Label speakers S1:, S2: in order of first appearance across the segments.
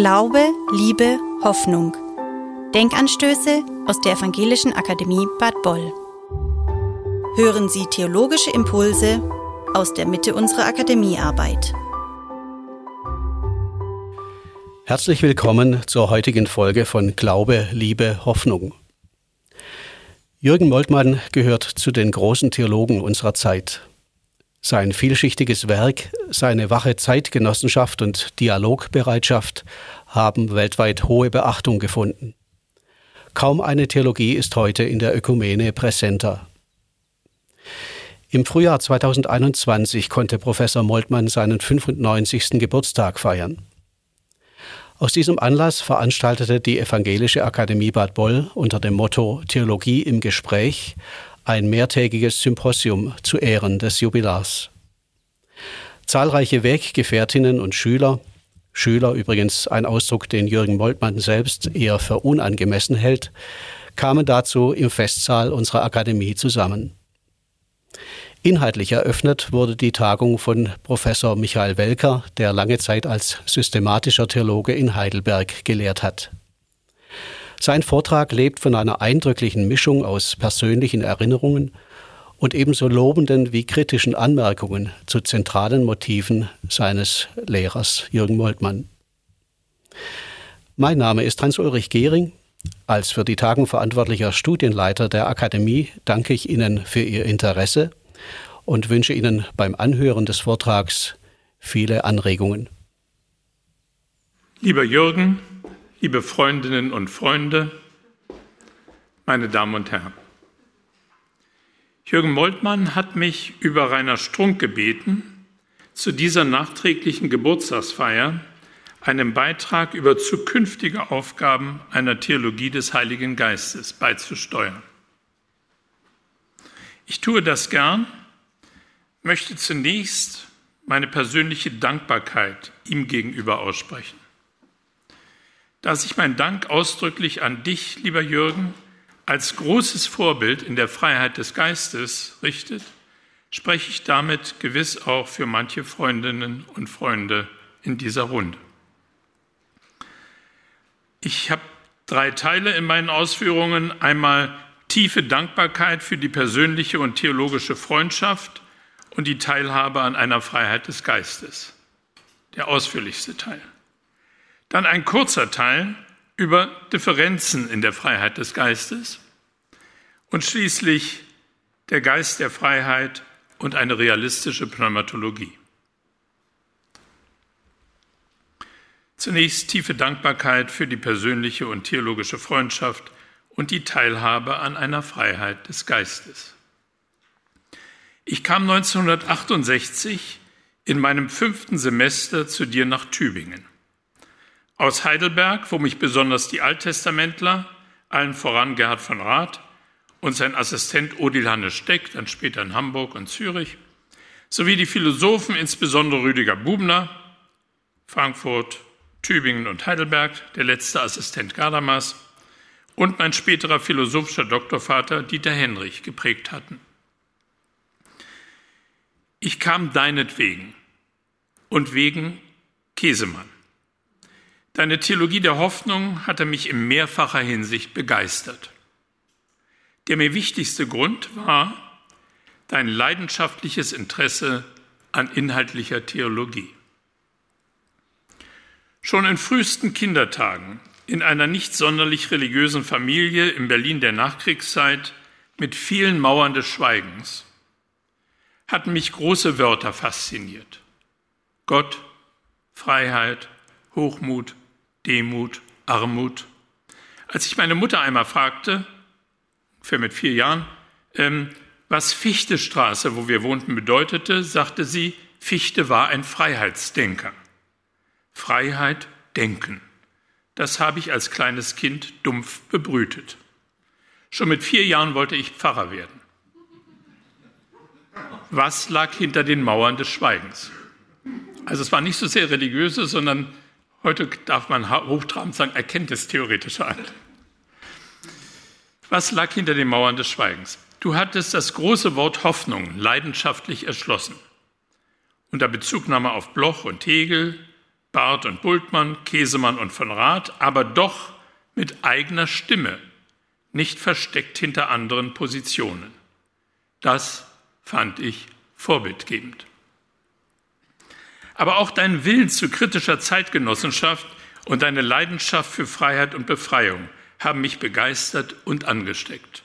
S1: Glaube, Liebe, Hoffnung. Denkanstöße aus der Evangelischen Akademie Bad Boll. Hören Sie theologische Impulse aus der Mitte unserer Akademiearbeit.
S2: Herzlich willkommen zur heutigen Folge von Glaube, Liebe, Hoffnung. Jürgen Moltmann gehört zu den großen Theologen unserer Zeit. Sein vielschichtiges Werk, seine wache Zeitgenossenschaft und Dialogbereitschaft haben weltweit hohe Beachtung gefunden. Kaum eine Theologie ist heute in der Ökumene präsenter. Im Frühjahr 2021 konnte Professor Moltmann seinen 95. Geburtstag feiern. Aus diesem Anlass veranstaltete die Evangelische Akademie Bad Boll unter dem Motto Theologie im Gespräch ein mehrtägiges Symposium zu Ehren des Jubilars. Zahlreiche Weggefährtinnen und Schüler, Schüler übrigens ein Ausdruck, den Jürgen Moltmann selbst eher für unangemessen hält, kamen dazu im Festsaal unserer Akademie zusammen. Inhaltlich eröffnet wurde die Tagung von Professor Michael Welker, der lange Zeit als systematischer Theologe in Heidelberg gelehrt hat. Sein Vortrag lebt von einer eindrücklichen Mischung aus persönlichen Erinnerungen und ebenso lobenden wie kritischen Anmerkungen zu zentralen Motiven seines Lehrers Jürgen Moltmann. Mein Name ist Hans-Ulrich Gehring. Als für die Tagung verantwortlicher Studienleiter der Akademie danke ich Ihnen für Ihr Interesse und wünsche Ihnen beim Anhören des Vortrags viele Anregungen.
S3: Lieber Jürgen, liebe Freundinnen und Freunde, meine Damen und Herren. Jürgen Moltmann hat mich über Rainer Strunk gebeten, zu dieser nachträglichen Geburtstagsfeier einen Beitrag über zukünftige Aufgaben einer Theologie des Heiligen Geistes beizusteuern. Ich tue das gern, möchte zunächst meine persönliche Dankbarkeit ihm gegenüber aussprechen. Da sich mein Dank ausdrücklich an dich, lieber Jürgen, als großes Vorbild in der Freiheit des Geistes richtet, spreche ich damit gewiss auch für manche Freundinnen und Freunde in dieser Runde. Ich habe drei Teile in meinen Ausführungen. Einmal tiefe Dankbarkeit für die persönliche und theologische Freundschaft und die Teilhabe an einer Freiheit des Geistes. Der ausführlichste Teil. Dann ein kurzer Teil über Differenzen in der Freiheit des Geistes und schließlich der Geist der Freiheit und eine realistische Pneumatologie. Zunächst tiefe Dankbarkeit für die persönliche und theologische Freundschaft und die Teilhabe an einer Freiheit des Geistes. Ich kam 1968 in meinem fünften Semester zu dir nach Tübingen aus Heidelberg, wo mich besonders die Alttestamentler, allen voran Gerhard von Rath und sein Assistent Odil Hannes Steck, dann später in Hamburg und Zürich, sowie die Philosophen, insbesondere Rüdiger Bubner, Frankfurt, Tübingen und Heidelberg, der letzte Assistent Gadamas, und mein späterer philosophischer Doktorvater Dieter Henrich geprägt hatten. Ich kam deinetwegen und wegen Käsemann. Deine Theologie der Hoffnung hatte mich in mehrfacher Hinsicht begeistert. Der mir wichtigste Grund war dein leidenschaftliches Interesse an inhaltlicher Theologie. Schon in frühesten Kindertagen in einer nicht sonderlich religiösen Familie in Berlin der Nachkriegszeit mit vielen Mauern des Schweigens hatten mich große Wörter fasziniert. Gott, Freiheit, Hochmut, Demut, Armut. Als ich meine Mutter einmal fragte, für mit vier Jahren, ähm, was Fichtestraße, wo wir wohnten, bedeutete, sagte sie, Fichte war ein Freiheitsdenker. Freiheit denken. Das habe ich als kleines Kind dumpf bebrütet. Schon mit vier Jahren wollte ich Pfarrer werden. Was lag hinter den Mauern des Schweigens? Also es war nicht so sehr religiöse, sondern Heute darf man hochtrabend sagen, erkenntnistheoretische Art. Was lag hinter den Mauern des Schweigens? Du hattest das große Wort Hoffnung leidenschaftlich erschlossen. Unter Bezugnahme auf Bloch und Hegel, Barth und Bultmann, Käsemann und von Rath, aber doch mit eigener Stimme, nicht versteckt hinter anderen Positionen. Das fand ich vorbildgebend. Aber auch dein Willen zu kritischer Zeitgenossenschaft und deine Leidenschaft für Freiheit und Befreiung haben mich begeistert und angesteckt.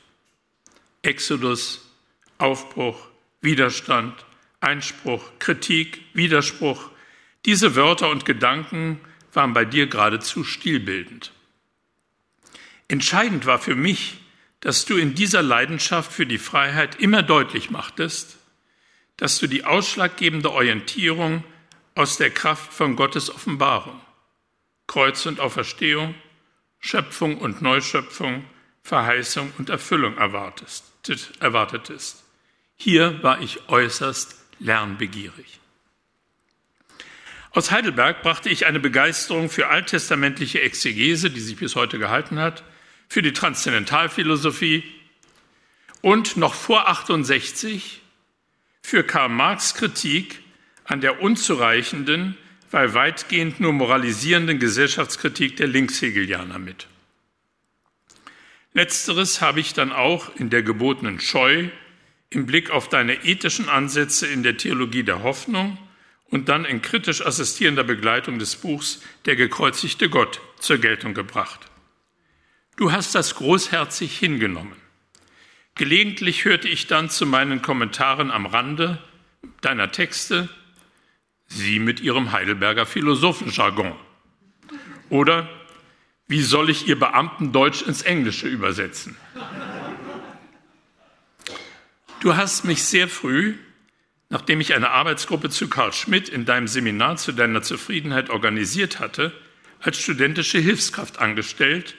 S3: Exodus, Aufbruch, Widerstand, Einspruch, Kritik, Widerspruch, diese Wörter und Gedanken waren bei dir geradezu stilbildend. Entscheidend war für mich, dass du in dieser Leidenschaft für die Freiheit immer deutlich machtest, dass du die ausschlaggebende Orientierung aus der Kraft von Gottes Offenbarung, Kreuz und Auferstehung, Schöpfung und Neuschöpfung, Verheißung und Erfüllung erwartest, erwartetest. Hier war ich äußerst lernbegierig. Aus Heidelberg brachte ich eine Begeisterung für alttestamentliche Exegese, die sich bis heute gehalten hat, für die Transzendentalphilosophie und noch vor 68 für Karl Marx Kritik an der unzureichenden, weil weitgehend nur moralisierenden Gesellschaftskritik der Linkshegelianer mit. Letzteres habe ich dann auch in der gebotenen Scheu im Blick auf deine ethischen Ansätze in der Theologie der Hoffnung und dann in kritisch assistierender Begleitung des Buchs Der gekreuzigte Gott zur Geltung gebracht. Du hast das großherzig hingenommen. Gelegentlich hörte ich dann zu meinen Kommentaren am Rande deiner Texte, Sie mit Ihrem Heidelberger Philosophenjargon. Oder wie soll ich Ihr Beamtendeutsch ins Englische übersetzen? Du hast mich sehr früh, nachdem ich eine Arbeitsgruppe zu Karl Schmidt in deinem Seminar zu deiner Zufriedenheit organisiert hatte, als studentische Hilfskraft angestellt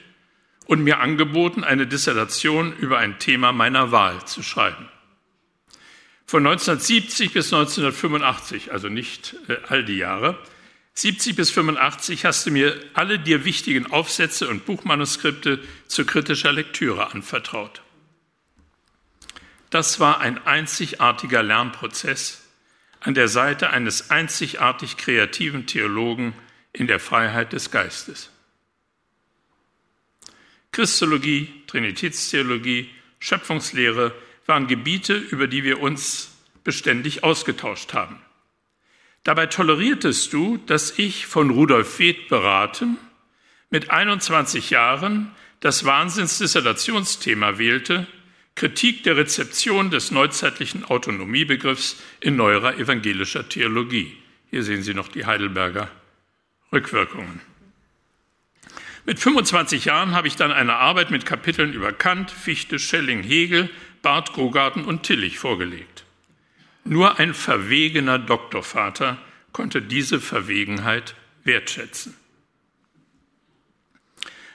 S3: und mir angeboten, eine Dissertation über ein Thema meiner Wahl zu schreiben. Von 1970 bis 1985, also nicht äh, all die Jahre, 70 bis 85 hast du mir alle dir wichtigen Aufsätze und Buchmanuskripte zu kritischer Lektüre anvertraut. Das war ein einzigartiger Lernprozess an der Seite eines einzigartig kreativen Theologen in der Freiheit des Geistes. Christologie, Trinitätstheologie, Schöpfungslehre waren Gebiete, über die wir uns beständig ausgetauscht haben. Dabei toleriertest du, dass ich von Rudolf Weth beraten, mit 21 Jahren das Wahnsinnsdissertationsthema wählte, Kritik der Rezeption des neuzeitlichen Autonomiebegriffs in neuerer evangelischer Theologie. Hier sehen Sie noch die Heidelberger Rückwirkungen. Mit 25 Jahren habe ich dann eine Arbeit mit Kapiteln über Kant, Fichte, Schelling, Hegel, Barth, Gogarten und Tillich vorgelegt. Nur ein verwegener Doktorvater konnte diese Verwegenheit wertschätzen.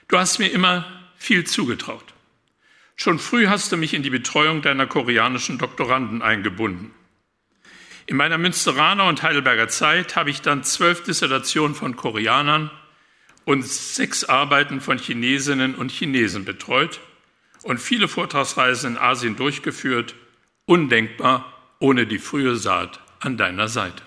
S3: Du hast mir immer viel zugetraut. Schon früh hast du mich in die Betreuung deiner koreanischen Doktoranden eingebunden. In meiner Münsteraner und Heidelberger Zeit habe ich dann zwölf Dissertationen von Koreanern und sechs Arbeiten von Chinesinnen und Chinesen betreut und viele Vortragsreisen in Asien durchgeführt, undenkbar ohne die frühe Saat an deiner Seite.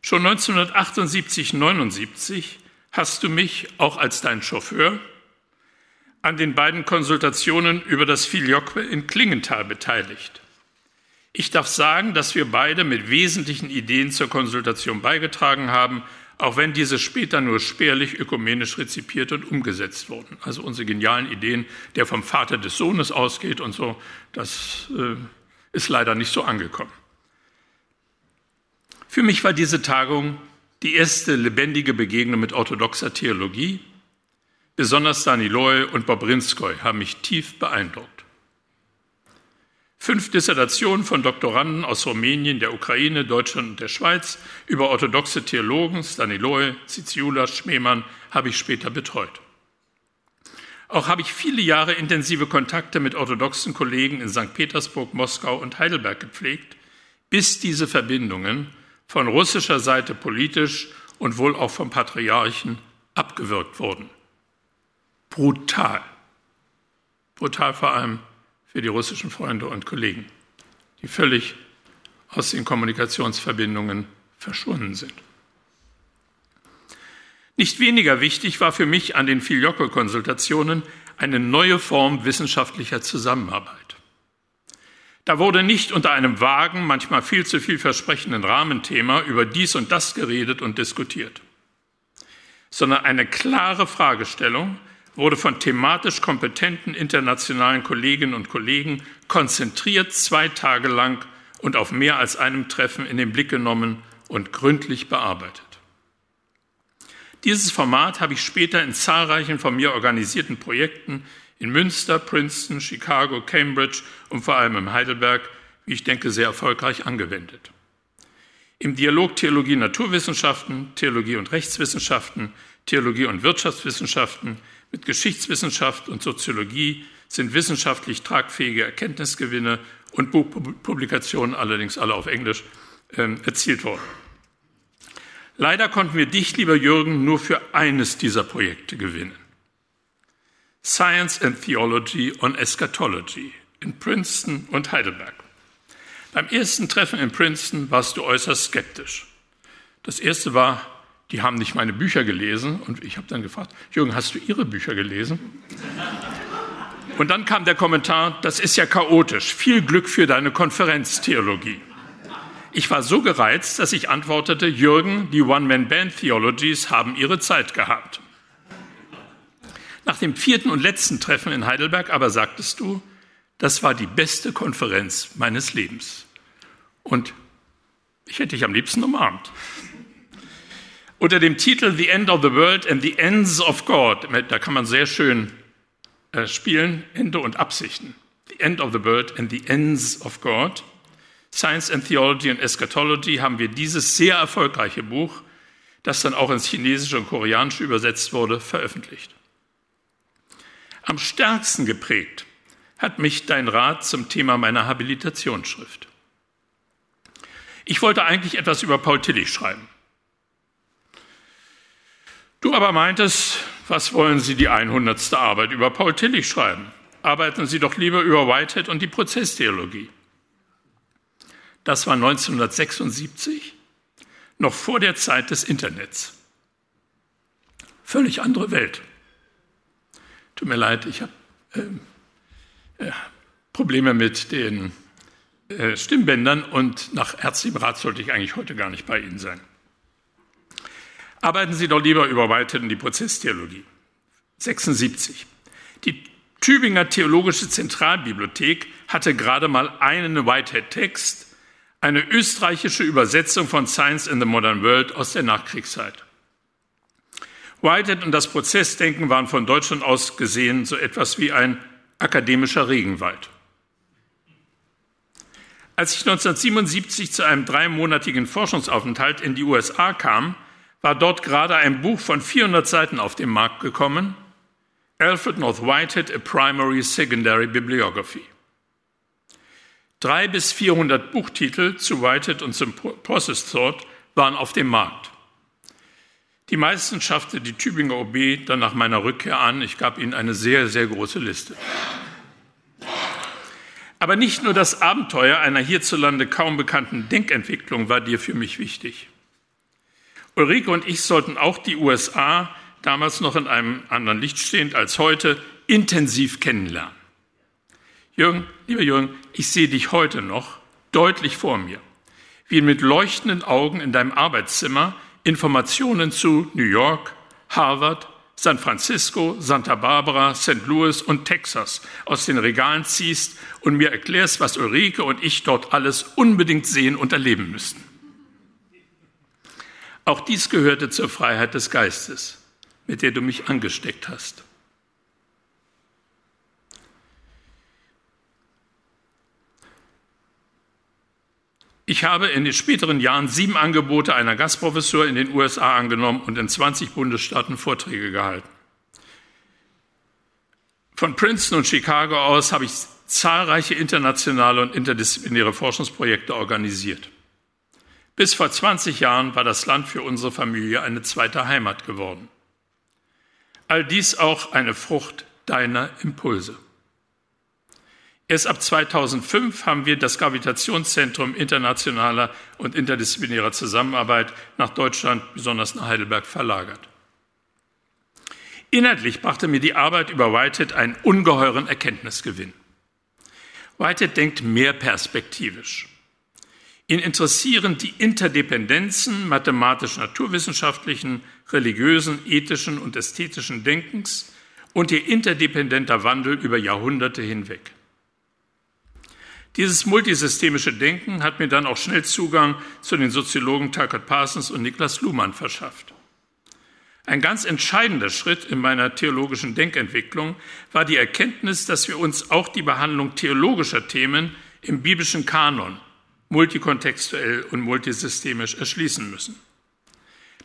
S3: Schon 1978, 79 hast du mich auch als dein Chauffeur an den beiden Konsultationen über das Filioque in Klingenthal beteiligt. Ich darf sagen, dass wir beide mit wesentlichen Ideen zur Konsultation beigetragen haben, auch wenn diese später nur spärlich ökumenisch rezipiert und umgesetzt wurden. Also unsere genialen Ideen, der vom Vater des Sohnes ausgeht und so, das äh, ist leider nicht so angekommen. Für mich war diese Tagung die erste lebendige Begegnung mit orthodoxer Theologie Besonders Daniloy und Bobrinskoy haben mich tief beeindruckt. Fünf Dissertationen von Doktoranden aus Rumänien, der Ukraine, Deutschland und der Schweiz über orthodoxe Theologen, Staniloy, Ziziula, Schmemann, habe ich später betreut. Auch habe ich viele Jahre intensive Kontakte mit orthodoxen Kollegen in St. Petersburg, Moskau und Heidelberg gepflegt, bis diese Verbindungen von russischer Seite politisch und wohl auch vom Patriarchen abgewirkt wurden brutal. Brutal vor allem für die russischen Freunde und Kollegen, die völlig aus den Kommunikationsverbindungen verschwunden sind. Nicht weniger wichtig war für mich an den Filioque-Konsultationen eine neue Form wissenschaftlicher Zusammenarbeit. Da wurde nicht unter einem vagen, manchmal viel zu viel versprechenden Rahmenthema über dies und das geredet und diskutiert, sondern eine klare Fragestellung wurde von thematisch kompetenten internationalen Kolleginnen und Kollegen konzentriert zwei Tage lang und auf mehr als einem Treffen in den Blick genommen und gründlich bearbeitet. Dieses Format habe ich später in zahlreichen von mir organisierten Projekten in Münster, Princeton, Chicago, Cambridge und vor allem in Heidelberg, wie ich denke, sehr erfolgreich angewendet. Im Dialog Theologie Naturwissenschaften, Theologie und Rechtswissenschaften, Theologie und Wirtschaftswissenschaften mit Geschichtswissenschaft und Soziologie sind wissenschaftlich tragfähige Erkenntnisgewinne und Buchpublikationen, allerdings alle auf Englisch, äh, erzielt worden. Leider konnten wir dich, lieber Jürgen, nur für eines dieser Projekte gewinnen. Science and Theology on Eschatology in Princeton und Heidelberg. Beim ersten Treffen in Princeton warst du äußerst skeptisch. Das erste war, die haben nicht meine Bücher gelesen und ich habe dann gefragt, Jürgen, hast du ihre Bücher gelesen? Und dann kam der Kommentar, das ist ja chaotisch, viel Glück für deine Konferenztheologie. Ich war so gereizt, dass ich antwortete, Jürgen, die One-Man-Band-Theologies haben ihre Zeit gehabt. Nach dem vierten und letzten Treffen in Heidelberg aber sagtest du, das war die beste Konferenz meines Lebens. Und ich hätte dich am liebsten umarmt. Unter dem Titel The End of the World and the Ends of God, da kann man sehr schön äh, spielen, Ende und Absichten. The End of the World and the Ends of God. Science and Theology and Eschatology haben wir dieses sehr erfolgreiche Buch, das dann auch ins Chinesische und Koreanische übersetzt wurde, veröffentlicht. Am stärksten geprägt hat mich dein Rat zum Thema meiner Habilitationsschrift. Ich wollte eigentlich etwas über Paul Tillich schreiben. Du aber meintest, was wollen Sie die 100. Arbeit über Paul Tillich schreiben? Arbeiten Sie doch lieber über Whitehead und die Prozesstheologie. Das war 1976, noch vor der Zeit des Internets. Völlig andere Welt. Tut mir leid, ich habe äh, äh, Probleme mit den äh, Stimmbändern und nach ärztlichem Rat sollte ich eigentlich heute gar nicht bei Ihnen sein. Arbeiten Sie doch lieber über weiterhin die Prozesstheologie. 76. Die Tübinger Theologische Zentralbibliothek hatte gerade mal einen Whitehead-Text, eine österreichische Übersetzung von Science in the Modern World aus der Nachkriegszeit. Whitehead und das Prozessdenken waren von Deutschland aus gesehen so etwas wie ein akademischer Regenwald. Als ich 1977 zu einem dreimonatigen Forschungsaufenthalt in die USA kam, war dort gerade ein Buch von 400 Seiten auf den Markt gekommen, Alfred North Whitehead, A Primary Secondary Bibliography. Drei bis 400 Buchtitel zu Whitehead und zum Process Thought waren auf dem Markt. Die meisten schaffte die Tübinger OB dann nach meiner Rückkehr an. Ich gab ihnen eine sehr, sehr große Liste. Aber nicht nur das Abenteuer einer hierzulande kaum bekannten Denkentwicklung war dir für mich wichtig. Ulrike und ich sollten auch die USA, damals noch in einem anderen Licht stehend als heute, intensiv kennenlernen. Jürgen, lieber Jürgen, ich sehe dich heute noch deutlich vor mir, wie mit leuchtenden Augen in deinem Arbeitszimmer Informationen zu New York, Harvard, San Francisco, Santa Barbara, St. Louis und Texas aus den Regalen ziehst und mir erklärst, was Ulrike und ich dort alles unbedingt sehen und erleben müssten. Auch dies gehörte zur Freiheit des Geistes, mit der du mich angesteckt hast. Ich habe in den späteren Jahren sieben Angebote einer Gastprofessur in den USA angenommen und in 20 Bundesstaaten Vorträge gehalten. Von Princeton und Chicago aus habe ich zahlreiche internationale und interdisziplinäre Forschungsprojekte organisiert. Bis vor 20 Jahren war das Land für unsere Familie eine zweite Heimat geworden. All dies auch eine Frucht deiner Impulse. Erst ab 2005 haben wir das Gravitationszentrum internationaler und interdisziplinärer Zusammenarbeit nach Deutschland, besonders nach Heidelberg, verlagert. Inhaltlich brachte mir die Arbeit über Whitehead einen ungeheuren Erkenntnisgewinn. Whitehead denkt mehr perspektivisch. Ihn interessieren die Interdependenzen mathematisch-naturwissenschaftlichen, religiösen, ethischen und ästhetischen Denkens und ihr interdependenter Wandel über Jahrhunderte hinweg. Dieses multisystemische Denken hat mir dann auch schnell Zugang zu den Soziologen Tucker Parsons und Niklas Luhmann verschafft. Ein ganz entscheidender Schritt in meiner theologischen Denkentwicklung war die Erkenntnis, dass wir uns auch die Behandlung theologischer Themen im biblischen Kanon multikontextuell und multisystemisch erschließen müssen.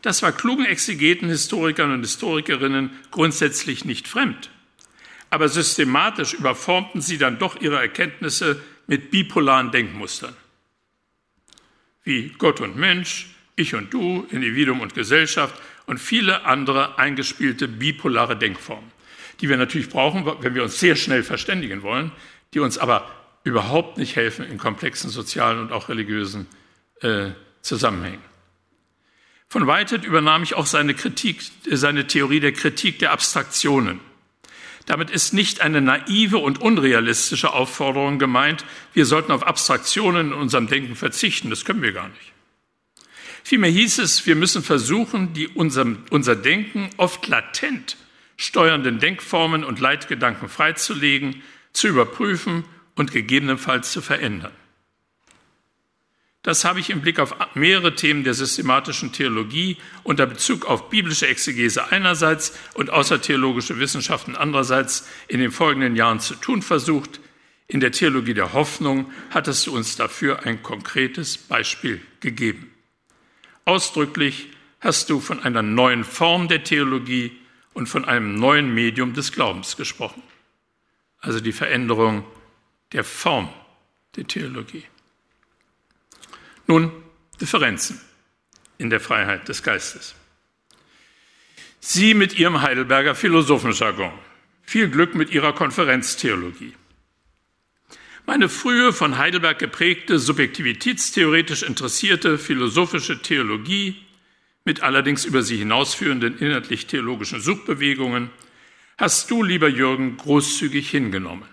S3: Das war klugen Exegeten, Historikern und Historikerinnen grundsätzlich nicht fremd. Aber systematisch überformten sie dann doch ihre Erkenntnisse mit bipolaren Denkmustern. Wie Gott und Mensch, ich und du, Individuum und Gesellschaft und viele andere eingespielte bipolare Denkformen, die wir natürlich brauchen, wenn wir uns sehr schnell verständigen wollen, die uns aber überhaupt nicht helfen in komplexen sozialen und auch religiösen äh, Zusammenhängen. Von Whitehead übernahm ich auch seine Kritik, seine Theorie der Kritik der Abstraktionen. Damit ist nicht eine naive und unrealistische Aufforderung gemeint, wir sollten auf Abstraktionen in unserem Denken verzichten. Das können wir gar nicht. Vielmehr hieß es, wir müssen versuchen, die unserem, unser Denken oft latent steuernden Denkformen und Leitgedanken freizulegen, zu überprüfen und gegebenenfalls zu verändern. Das habe ich im Blick auf mehrere Themen der systematischen Theologie unter Bezug auf biblische Exegese einerseits und außertheologische Wissenschaften andererseits in den folgenden Jahren zu tun versucht. In der Theologie der Hoffnung hattest du uns dafür ein konkretes Beispiel gegeben. Ausdrücklich hast du von einer neuen Form der Theologie und von einem neuen Medium des Glaubens gesprochen. Also die Veränderung der Form der Theologie. Nun, Differenzen in der Freiheit des Geistes. Sie mit Ihrem Heidelberger Philosophenjargon. Viel Glück mit Ihrer Konferenztheologie. Meine frühe, von Heidelberg geprägte, subjektivitätstheoretisch interessierte philosophische Theologie mit allerdings über sie hinausführenden inhaltlich-theologischen Suchbewegungen hast du, lieber Jürgen, großzügig hingenommen.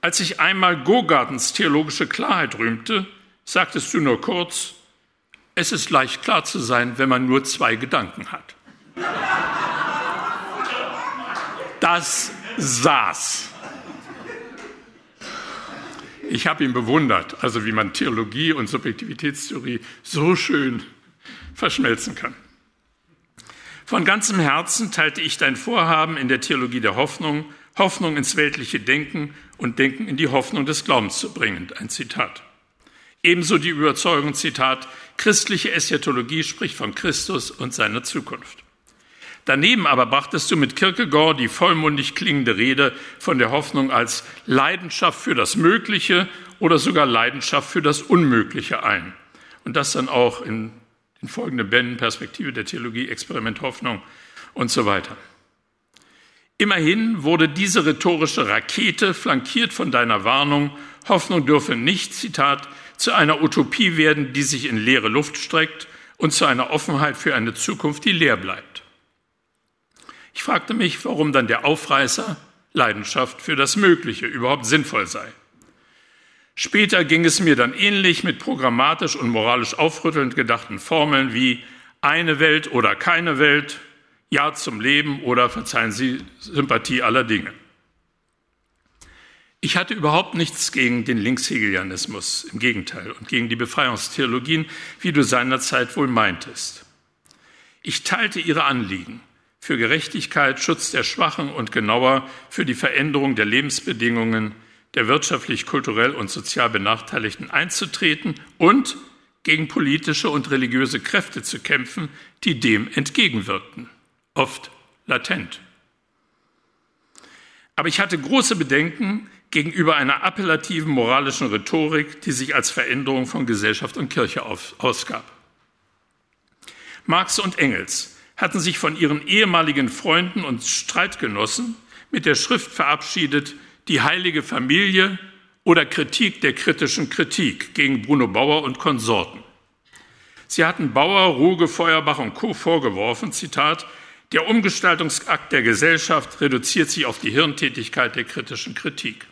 S3: Als ich einmal Gogartens theologische Klarheit rühmte, sagtest du nur kurz, es ist leicht klar zu sein, wenn man nur zwei Gedanken hat. Das saß. Ich habe ihn bewundert, also wie man Theologie und Subjektivitätstheorie so schön verschmelzen kann. Von ganzem Herzen teilte ich dein Vorhaben in der Theologie der Hoffnung Hoffnung ins weltliche Denken und Denken in die Hoffnung des Glaubens zu bringen. Ein Zitat. Ebenso die Überzeugung, Zitat, christliche Eschatologie spricht von Christus und seiner Zukunft. Daneben aber brachtest du mit Kierkegaard die vollmundig klingende Rede von der Hoffnung als Leidenschaft für das Mögliche oder sogar Leidenschaft für das Unmögliche ein. Und das dann auch in den folgenden Bänden Perspektive der Theologie, Experiment Hoffnung und so weiter. Immerhin wurde diese rhetorische Rakete flankiert von deiner Warnung, Hoffnung dürfe nicht, Zitat, zu einer Utopie werden, die sich in leere Luft streckt und zu einer Offenheit für eine Zukunft, die leer bleibt. Ich fragte mich, warum dann der Aufreißer Leidenschaft für das Mögliche überhaupt sinnvoll sei. Später ging es mir dann ähnlich mit programmatisch und moralisch aufrüttelnd gedachten Formeln wie eine Welt oder keine Welt, ja zum Leben oder verzeihen Sie Sympathie aller Dinge. Ich hatte überhaupt nichts gegen den Linkshegelianismus, im Gegenteil, und gegen die Befreiungstheologien, wie du seinerzeit wohl meintest. Ich teilte ihre Anliegen für Gerechtigkeit, Schutz der Schwachen und genauer für die Veränderung der Lebensbedingungen der wirtschaftlich, kulturell und sozial Benachteiligten einzutreten und gegen politische und religiöse Kräfte zu kämpfen, die dem entgegenwirkten oft latent. Aber ich hatte große Bedenken gegenüber einer appellativen moralischen Rhetorik, die sich als Veränderung von Gesellschaft und Kirche ausgab. Marx und Engels hatten sich von ihren ehemaligen Freunden und Streitgenossen mit der Schrift verabschiedet, die heilige Familie oder Kritik der kritischen Kritik gegen Bruno Bauer und Konsorten. Sie hatten Bauer, Ruge, Feuerbach und Co. vorgeworfen, Zitat, Der Umgestaltungsakt der Gesellschaft reduziert sich auf die Hirntätigkeit der kritischen Kritik.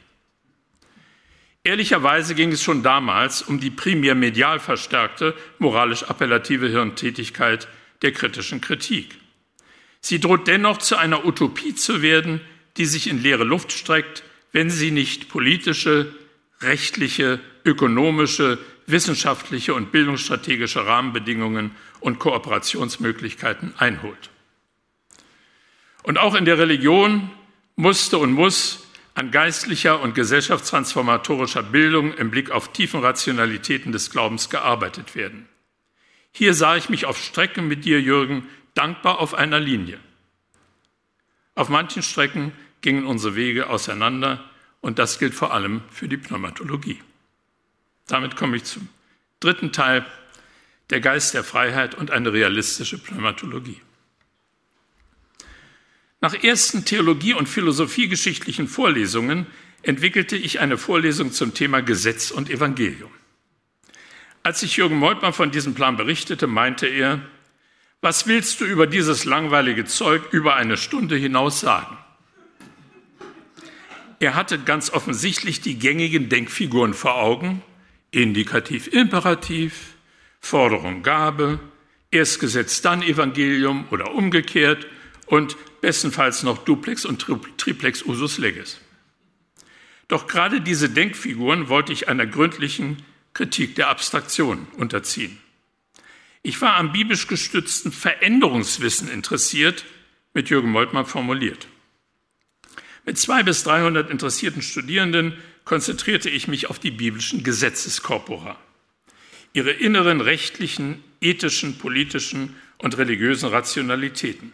S3: Ehrlicherweise ging es schon damals um die primär medial verstärkte, moralisch appellative Hirntätigkeit der kritischen Kritik. Sie droht dennoch zu einer Utopie zu werden, die sich in leere Luft streckt, wenn sie nicht politische, rechtliche, ökonomische, wissenschaftliche und bildungsstrategische Rahmenbedingungen und Kooperationsmöglichkeiten einholt. Und auch in der Religion musste und muss an geistlicher und gesellschaftstransformatorischer Bildung im Blick auf tiefen Rationalitäten des Glaubens gearbeitet werden. Hier sah ich mich auf Strecken mit dir, Jürgen, dankbar auf einer Linie. Auf manchen Strecken gingen unsere Wege auseinander und das gilt vor allem für die Pneumatologie. Damit komme ich zum dritten Teil, der Geist der Freiheit und eine realistische Pneumatologie. Nach ersten Theologie- und philosophiegeschichtlichen Vorlesungen entwickelte ich eine Vorlesung zum Thema Gesetz und Evangelium. Als ich Jürgen Moltmann von diesem Plan berichtete, meinte er, was willst du über dieses langweilige Zeug über eine Stunde hinaus sagen? Er hatte ganz offensichtlich die gängigen Denkfiguren vor Augen, Indikativ, Imperativ, Forderung, Gabe, erst Gesetz, dann Evangelium oder umgekehrt und bestenfalls noch Duplex und Triplex Usus Legis. Doch gerade diese Denkfiguren wollte ich einer gründlichen Kritik der Abstraktion unterziehen. Ich war am biblisch gestützten Veränderungswissen interessiert, mit Jürgen Moltmann formuliert. Mit zwei bis 300 interessierten Studierenden konzentrierte ich mich auf die biblischen Gesetzeskorpora, ihre inneren rechtlichen, ethischen, politischen und religiösen Rationalitäten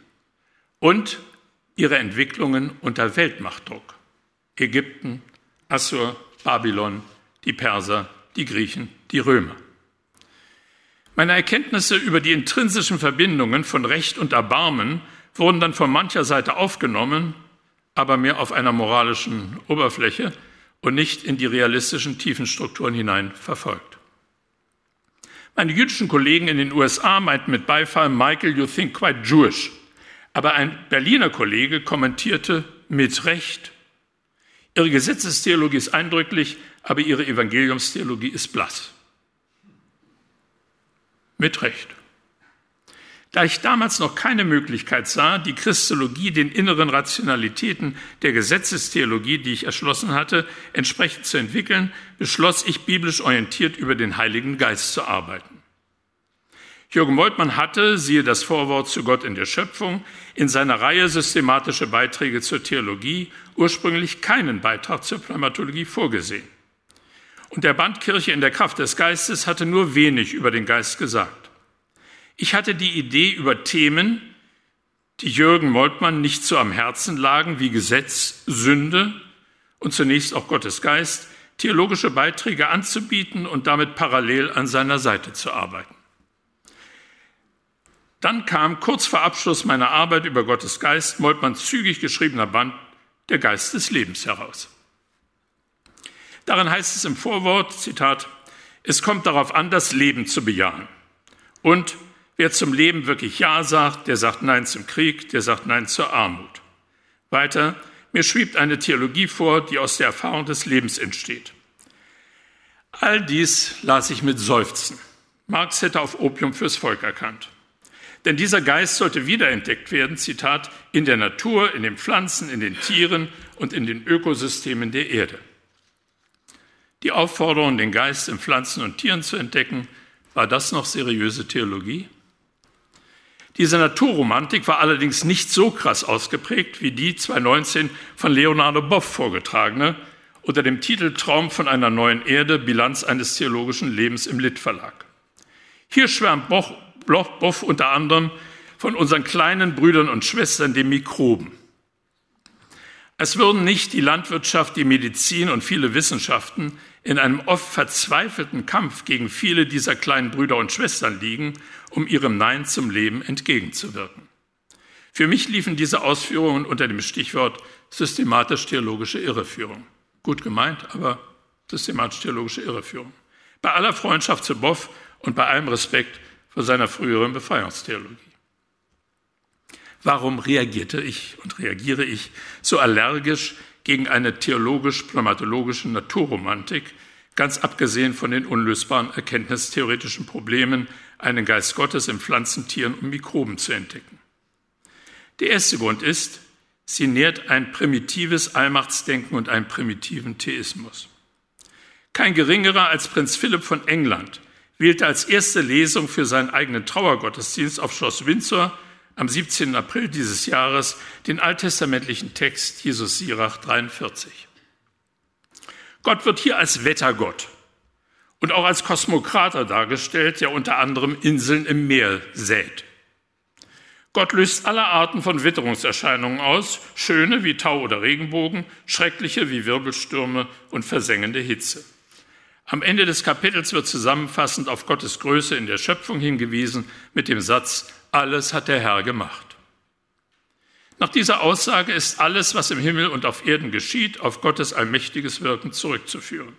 S3: und ihre Entwicklungen unter Weltmachtdruck. Ägypten, Assur, Babylon, die Perser, die Griechen, die Römer. Meine Erkenntnisse über die intrinsischen Verbindungen von Recht und Erbarmen wurden dann von mancher Seite aufgenommen, aber mehr auf einer moralischen Oberfläche und nicht in die realistischen Tiefenstrukturen hinein verfolgt. Meine jüdischen Kollegen in den USA meinten mit Beifall, Michael, you think quite Jewish. Aber ein Berliner Kollege kommentierte mit Recht, Ihre Gesetzestheologie ist eindrücklich, aber Ihre Evangeliumstheologie ist blass. Mit Recht. Da ich damals noch keine Möglichkeit sah, die Christologie den inneren Rationalitäten der Gesetzestheologie, die ich erschlossen hatte, entsprechend zu entwickeln, beschloss ich, biblisch orientiert über den Heiligen Geist zu arbeiten. Jürgen Moltmann hatte, siehe das Vorwort zu Gott in der Schöpfung, in seiner Reihe systematische Beiträge zur Theologie ursprünglich keinen Beitrag zur Pneumatologie vorgesehen. Und der Band Kirche in der Kraft des Geistes hatte nur wenig über den Geist gesagt. Ich hatte die Idee über Themen, die Jürgen Moltmann nicht so am Herzen lagen, wie Gesetz, Sünde und zunächst auch Gottes Geist, theologische Beiträge anzubieten und damit parallel an seiner Seite zu arbeiten. Dann kam kurz vor Abschluss meiner Arbeit über Gottes Geist Moltmanns zügig geschriebener Band Der Geist des Lebens heraus. Darin heißt es im Vorwort, Zitat, es kommt darauf an, das Leben zu bejahen. Und wer zum Leben wirklich Ja sagt, der sagt Nein zum Krieg, der sagt Nein zur Armut. Weiter, mir schwebt eine Theologie vor, die aus der Erfahrung des Lebens entsteht. All dies las ich mit Seufzen. Marx hätte auf Opium fürs Volk erkannt. Denn dieser Geist sollte wiederentdeckt werden, Zitat, in der Natur, in den Pflanzen, in den Tieren und in den Ökosystemen der Erde. Die Aufforderung, den Geist in Pflanzen und Tieren zu entdecken, war das noch seriöse Theologie? Diese Naturromantik war allerdings nicht so krass ausgeprägt wie die 2019 von Leonardo Boff vorgetragene unter dem Titel Traum von einer neuen Erde, Bilanz eines theologischen Lebens im Lit Verlag. Hier schwärmt Boff Boff unter anderem von unseren kleinen Brüdern und Schwestern, den Mikroben. Es würden nicht die Landwirtschaft, die Medizin und viele Wissenschaften in einem oft verzweifelten Kampf gegen viele dieser kleinen Brüder und Schwestern liegen, um ihrem Nein zum Leben entgegenzuwirken. Für mich liefen diese Ausführungen unter dem Stichwort systematisch-theologische Irreführung. Gut gemeint, aber systematisch-theologische Irreführung. Bei aller Freundschaft zu Boff und bei allem Respekt für seiner früheren Befreiungstheologie. Warum reagierte ich und reagiere ich so allergisch gegen eine theologisch-pneumatologische Naturromantik, ganz abgesehen von den unlösbaren erkenntnistheoretischen Problemen, einen Geist Gottes in Pflanzen, Tieren und Mikroben zu entdecken? Der erste Grund ist, sie nährt ein primitives Allmachtsdenken und einen primitiven Theismus. Kein geringerer als Prinz Philipp von England wählte als erste Lesung für seinen eigenen Trauergottesdienst auf Schloss Windsor am 17. April dieses Jahres den alttestamentlichen Text Jesus Sirach 43. Gott wird hier als Wettergott und auch als Kosmokrater dargestellt, der unter anderem Inseln im Meer sät. Gott löst alle Arten von Witterungserscheinungen aus, schöne wie Tau oder Regenbogen, schreckliche wie Wirbelstürme und versengende Hitze. Am Ende des Kapitels wird zusammenfassend auf Gottes Größe in der Schöpfung hingewiesen mit dem Satz, alles hat der Herr gemacht. Nach dieser Aussage ist alles, was im Himmel und auf Erden geschieht, auf Gottes allmächtiges Wirken zurückzuführen.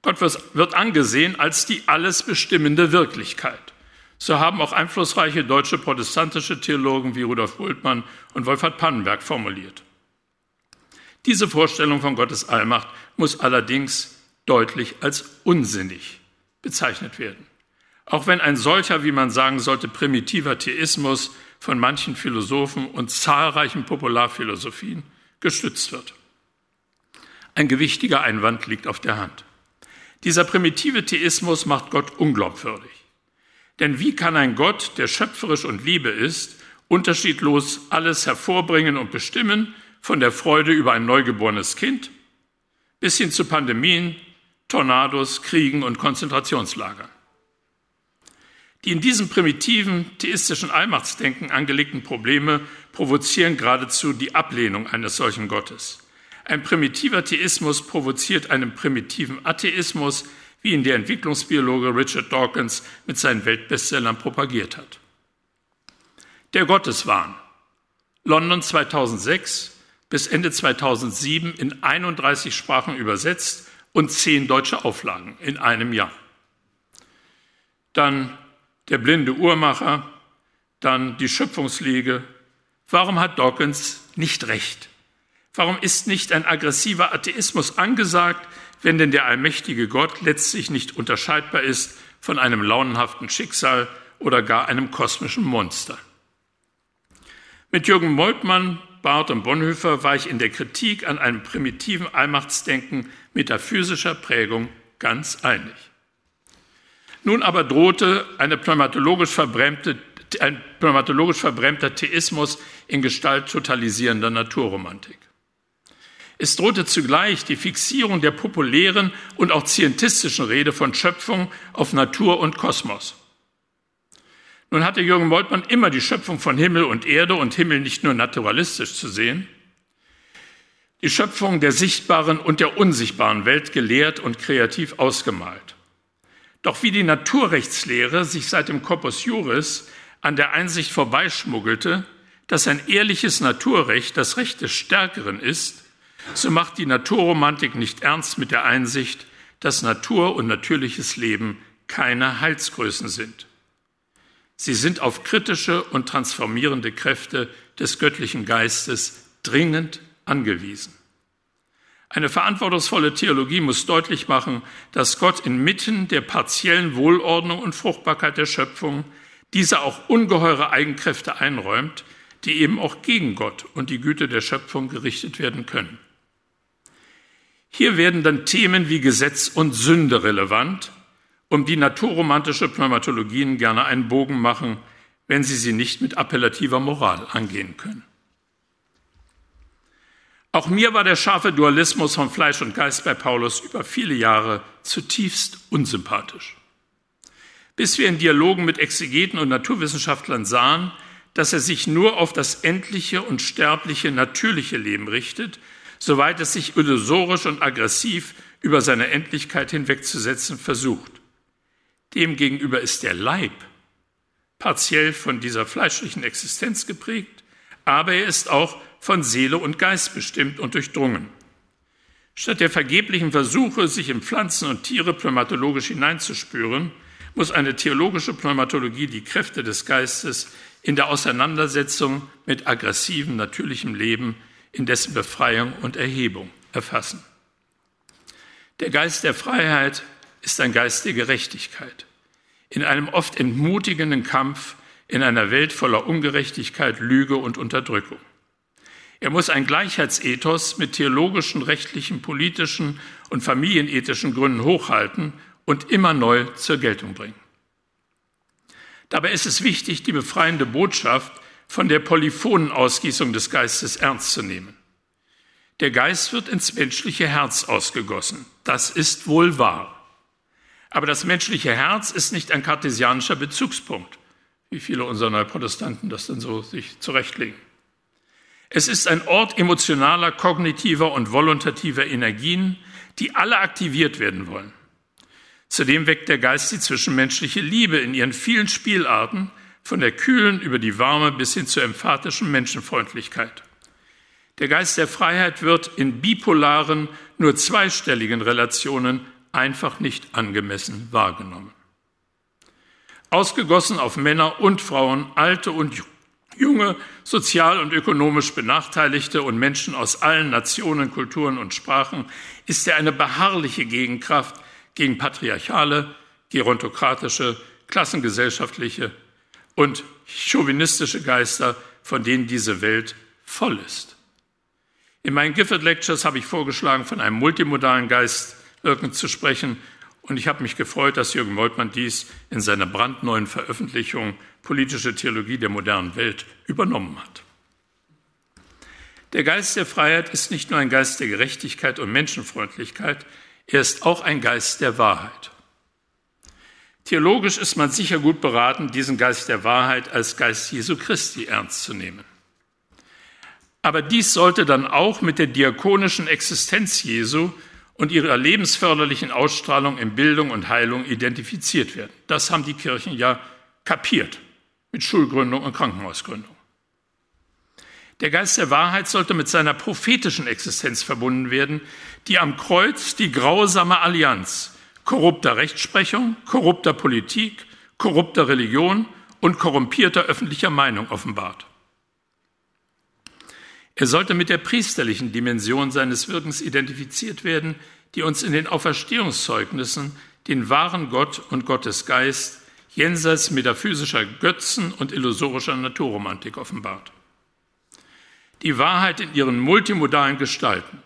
S3: Gott wird angesehen als die alles bestimmende Wirklichkeit. So haben auch einflussreiche deutsche protestantische Theologen wie Rudolf Bultmann und Wolfhard Pannenberg formuliert. Diese Vorstellung von Gottes Allmacht muss allerdings deutlich als unsinnig bezeichnet werden. Auch wenn ein solcher, wie man sagen sollte, primitiver Theismus von manchen Philosophen und zahlreichen Popularphilosophien gestützt wird. Ein gewichtiger Einwand liegt auf der Hand. Dieser primitive Theismus macht Gott unglaubwürdig. Denn wie kann ein Gott, der schöpferisch und Liebe ist, unterschiedlos alles hervorbringen und bestimmen, von der Freude über ein neugeborenes Kind bis hin zu Pandemien, Tornados, Kriegen und Konzentrationslagern? Die in diesem primitiven theistischen Allmachtsdenken angelegten Probleme provozieren geradezu die Ablehnung eines solchen Gottes. Ein primitiver Theismus provoziert einen primitiven Atheismus, wie ihn der Entwicklungsbiologe Richard Dawkins mit seinen Weltbestsellern propagiert hat. Der Gotteswahn. London 2006 bis Ende 2007 in 31 Sprachen übersetzt und zehn deutsche Auflagen in einem Jahr. Dann der blinde Uhrmacher, dann die Schöpfungsliege. Warum hat Dawkins nicht recht? Warum ist nicht ein aggressiver Atheismus angesagt, wenn denn der allmächtige Gott letztlich nicht unterscheidbar ist von einem launenhaften Schicksal oder gar einem kosmischen Monster. Mit Jürgen Moltmann, Barth und Bonhoeffer war ich in der Kritik an einem primitiven Allmachtsdenken metaphysischer Prägung ganz einig. Nun aber drohte eine pneumatologisch verbrämte, ein pneumatologisch verbrämter Theismus in Gestalt totalisierender Naturromantik. Es drohte zugleich die Fixierung der populären und auch zientistischen Rede von Schöpfung auf Natur und Kosmos. Nun hatte Jürgen Moltmann immer die Schöpfung von Himmel und Erde und Himmel nicht nur naturalistisch zu sehen, die Schöpfung der sichtbaren und der unsichtbaren Welt gelehrt und kreativ ausgemalt. Doch wie die Naturrechtslehre sich seit dem Corpus Juris an der Einsicht vorbeischmuggelte, dass ein ehrliches Naturrecht das Recht des Stärkeren ist, so macht die Naturromantik nicht ernst mit der Einsicht, dass Natur und natürliches Leben keine Heilsgrößen sind. Sie sind auf kritische und transformierende Kräfte des göttlichen Geistes dringend angewiesen. Eine verantwortungsvolle Theologie muss deutlich machen, dass Gott inmitten der partiellen Wohlordnung und Fruchtbarkeit der Schöpfung diese auch ungeheure Eigenkräfte einräumt, die eben auch gegen Gott und die Güte der Schöpfung gerichtet werden können. Hier werden dann Themen wie Gesetz und Sünde relevant, um die naturromantische Pneumatologien gerne einen Bogen machen, wenn sie sie nicht mit appellativer Moral angehen können. Auch mir war der scharfe Dualismus von Fleisch und Geist bei Paulus über viele Jahre zutiefst unsympathisch. Bis wir in Dialogen mit Exegeten und Naturwissenschaftlern sahen, dass er sich nur auf das endliche und sterbliche natürliche Leben richtet soweit es sich illusorisch und aggressiv über seine Endlichkeit hinwegzusetzen versucht. Demgegenüber ist der Leib partiell von dieser fleischlichen Existenz geprägt, aber er ist auch von Seele und Geist bestimmt und durchdrungen. Statt der vergeblichen Versuche, sich in Pflanzen und Tiere pneumatologisch hineinzuspüren, muss eine theologische Pneumatologie die Kräfte des Geistes in der Auseinandersetzung mit aggressivem natürlichem Leben, in dessen Befreiung und Erhebung erfassen. Der Geist der Freiheit ist ein Geist der Gerechtigkeit. In einem oft entmutigenden Kampf in einer Welt voller Ungerechtigkeit, Lüge und Unterdrückung. Er muss ein Gleichheitsethos mit theologischen, rechtlichen, politischen und familienethischen Gründen hochhalten und immer neu zur Geltung bringen. Dabei ist es wichtig, die befreiende Botschaft von der polyphonen Ausgießung des Geistes ernst zu nehmen. Der Geist wird ins menschliche Herz ausgegossen. Das ist wohl wahr. Aber das menschliche Herz ist nicht ein kartesianischer Bezugspunkt, wie viele unserer Neuprotestanten das dann so sich zurechtlegen. Es ist ein Ort emotionaler, kognitiver und volontativer Energien, die alle aktiviert werden wollen. Zudem weckt der Geist die zwischenmenschliche Liebe in ihren vielen Spielarten, von der kühlen über die warme bis hin zur emphatischen Menschenfreundlichkeit. Der Geist der Freiheit wird in bipolaren, nur zweistelligen Relationen einfach nicht angemessen wahrgenommen. Ausgegossen auf Männer und Frauen, alte und junge, sozial und ökonomisch Benachteiligte und Menschen aus allen Nationen, Kulturen und Sprachen, ist er eine beharrliche Gegenkraft gegen patriarchale, gerontokratische, klassengesellschaftliche und chauvinistische Geister, von denen diese Welt voll ist. In meinen Gifford Lectures habe ich vorgeschlagen, von einem multimodalen Geist wirkend zu sprechen. Und ich habe mich gefreut, dass Jürgen Moltmann dies in seiner brandneuen Veröffentlichung Politische Theologie der modernen Welt übernommen hat. Der Geist der Freiheit ist nicht nur ein Geist der Gerechtigkeit und Menschenfreundlichkeit, er ist auch ein Geist der Wahrheit. Theologisch ist man sicher gut beraten, diesen Geist der Wahrheit als Geist Jesu Christi ernst zu nehmen. Aber dies sollte dann auch mit der diakonischen Existenz Jesu und ihrer lebensförderlichen Ausstrahlung in Bildung und Heilung identifiziert werden. Das haben die Kirchen ja kapiert mit Schulgründung und Krankenhausgründung. Der Geist der Wahrheit sollte mit seiner prophetischen Existenz verbunden werden, die am Kreuz die grausame Allianz korrupter Rechtsprechung, korrupter Politik, korrupter Religion und korrumpierter öffentlicher Meinung offenbart. Er sollte mit der priesterlichen Dimension seines Wirkens identifiziert werden, die uns in den Auferstehungszeugnissen den wahren Gott und Gottes Geist jenseits metaphysischer Götzen und illusorischer Naturromantik offenbart. Die Wahrheit in ihren multimodalen Gestalten,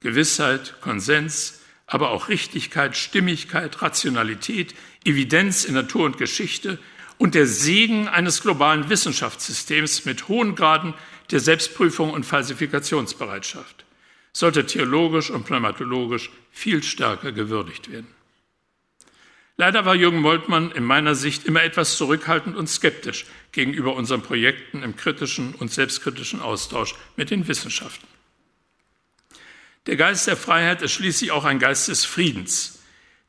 S3: Gewissheit, Konsens, aber auch Richtigkeit, Stimmigkeit, Rationalität, Evidenz in Natur und Geschichte und der Segen eines globalen Wissenschaftssystems mit hohen Graden der Selbstprüfung und Falsifikationsbereitschaft sollte theologisch und pneumatologisch viel stärker gewürdigt werden. Leider war Jürgen Moltmann in meiner Sicht immer etwas zurückhaltend und skeptisch gegenüber unseren Projekten im kritischen und selbstkritischen Austausch mit den Wissenschaften. Der Geist der Freiheit ist schließlich auch ein Geist des Friedens,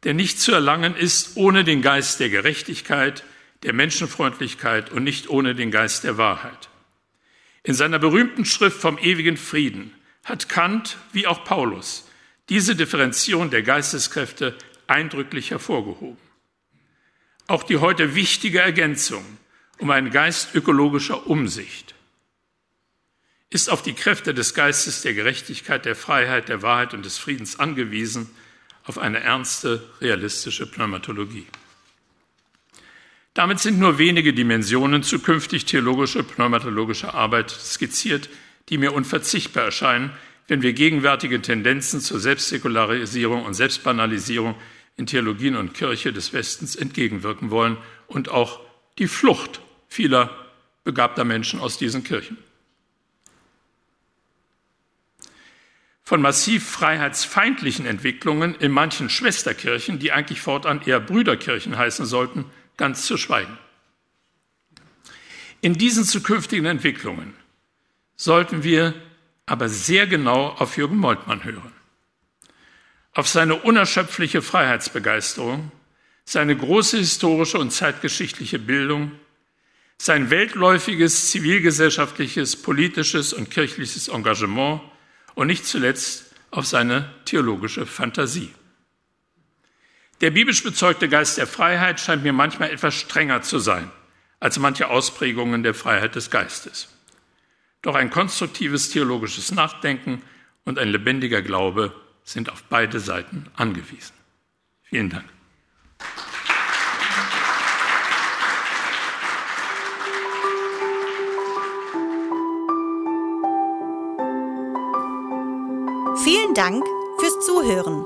S3: der nicht zu erlangen ist ohne den Geist der Gerechtigkeit, der Menschenfreundlichkeit und nicht ohne den Geist der Wahrheit. In seiner berühmten Schrift vom ewigen Frieden hat Kant wie auch Paulus diese Differenzierung der Geisteskräfte eindrücklich hervorgehoben. Auch die heute wichtige Ergänzung um einen Geist ökologischer Umsicht ist auf die Kräfte des Geistes der Gerechtigkeit, der Freiheit, der Wahrheit und des Friedens angewiesen, auf eine ernste, realistische Pneumatologie. Damit sind nur wenige Dimensionen zukünftig theologische, pneumatologische Arbeit skizziert, die mir unverzichtbar erscheinen, wenn wir gegenwärtige Tendenzen zur Selbstsäkularisierung und Selbstbanalisierung in Theologien und Kirche des Westens entgegenwirken wollen und auch die Flucht vieler begabter Menschen aus diesen Kirchen. Von massiv freiheitsfeindlichen Entwicklungen in manchen Schwesterkirchen, die eigentlich fortan eher Brüderkirchen heißen sollten, ganz zu schweigen. In diesen zukünftigen Entwicklungen sollten wir aber sehr genau auf Jürgen Moltmann hören. Auf seine unerschöpfliche Freiheitsbegeisterung, seine große historische und zeitgeschichtliche Bildung, sein weltläufiges zivilgesellschaftliches, politisches und kirchliches Engagement und nicht zuletzt auf seine theologische Fantasie. Der biblisch bezeugte Geist der Freiheit scheint mir manchmal etwas strenger zu sein als manche Ausprägungen der Freiheit des Geistes. Doch ein konstruktives theologisches Nachdenken und ein lebendiger Glaube sind auf beide Seiten angewiesen. Vielen Dank.
S1: Vielen Dank fürs Zuhören.